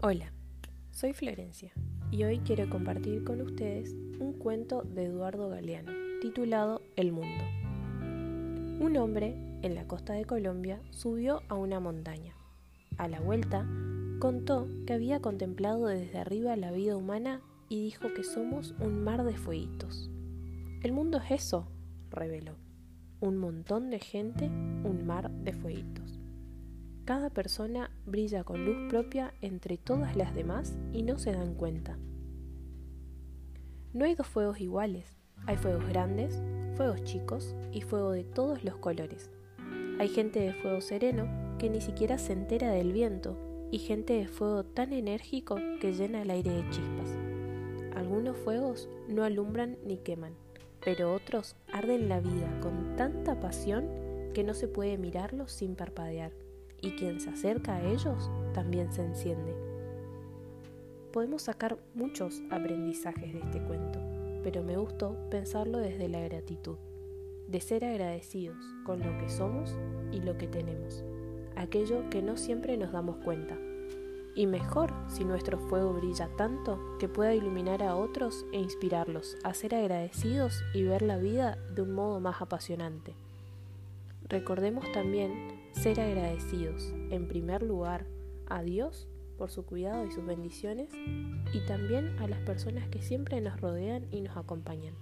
Hola, soy Florencia y hoy quiero compartir con ustedes un cuento de Eduardo Galeano titulado El Mundo. Un hombre en la costa de Colombia subió a una montaña. A la vuelta, contó que había contemplado desde arriba la vida humana y dijo que somos un mar de fueguitos. El mundo es eso, reveló. Un montón de gente, un mar de fueguitos. Cada persona brilla con luz propia entre todas las demás y no se dan cuenta. No hay dos fuegos iguales. Hay fuegos grandes, fuegos chicos y fuego de todos los colores. Hay gente de fuego sereno que ni siquiera se entera del viento y gente de fuego tan enérgico que llena el aire de chispas. Algunos fuegos no alumbran ni queman, pero otros arden la vida con tanta pasión que no se puede mirarlos sin parpadear y quien se acerca a ellos también se enciende. Podemos sacar muchos aprendizajes de este cuento, pero me gustó pensarlo desde la gratitud, de ser agradecidos con lo que somos y lo que tenemos, aquello que no siempre nos damos cuenta. Y mejor si nuestro fuego brilla tanto que pueda iluminar a otros e inspirarlos a ser agradecidos y ver la vida de un modo más apasionante. Recordemos también ser agradecidos, en primer lugar, a Dios por su cuidado y sus bendiciones y también a las personas que siempre nos rodean y nos acompañan.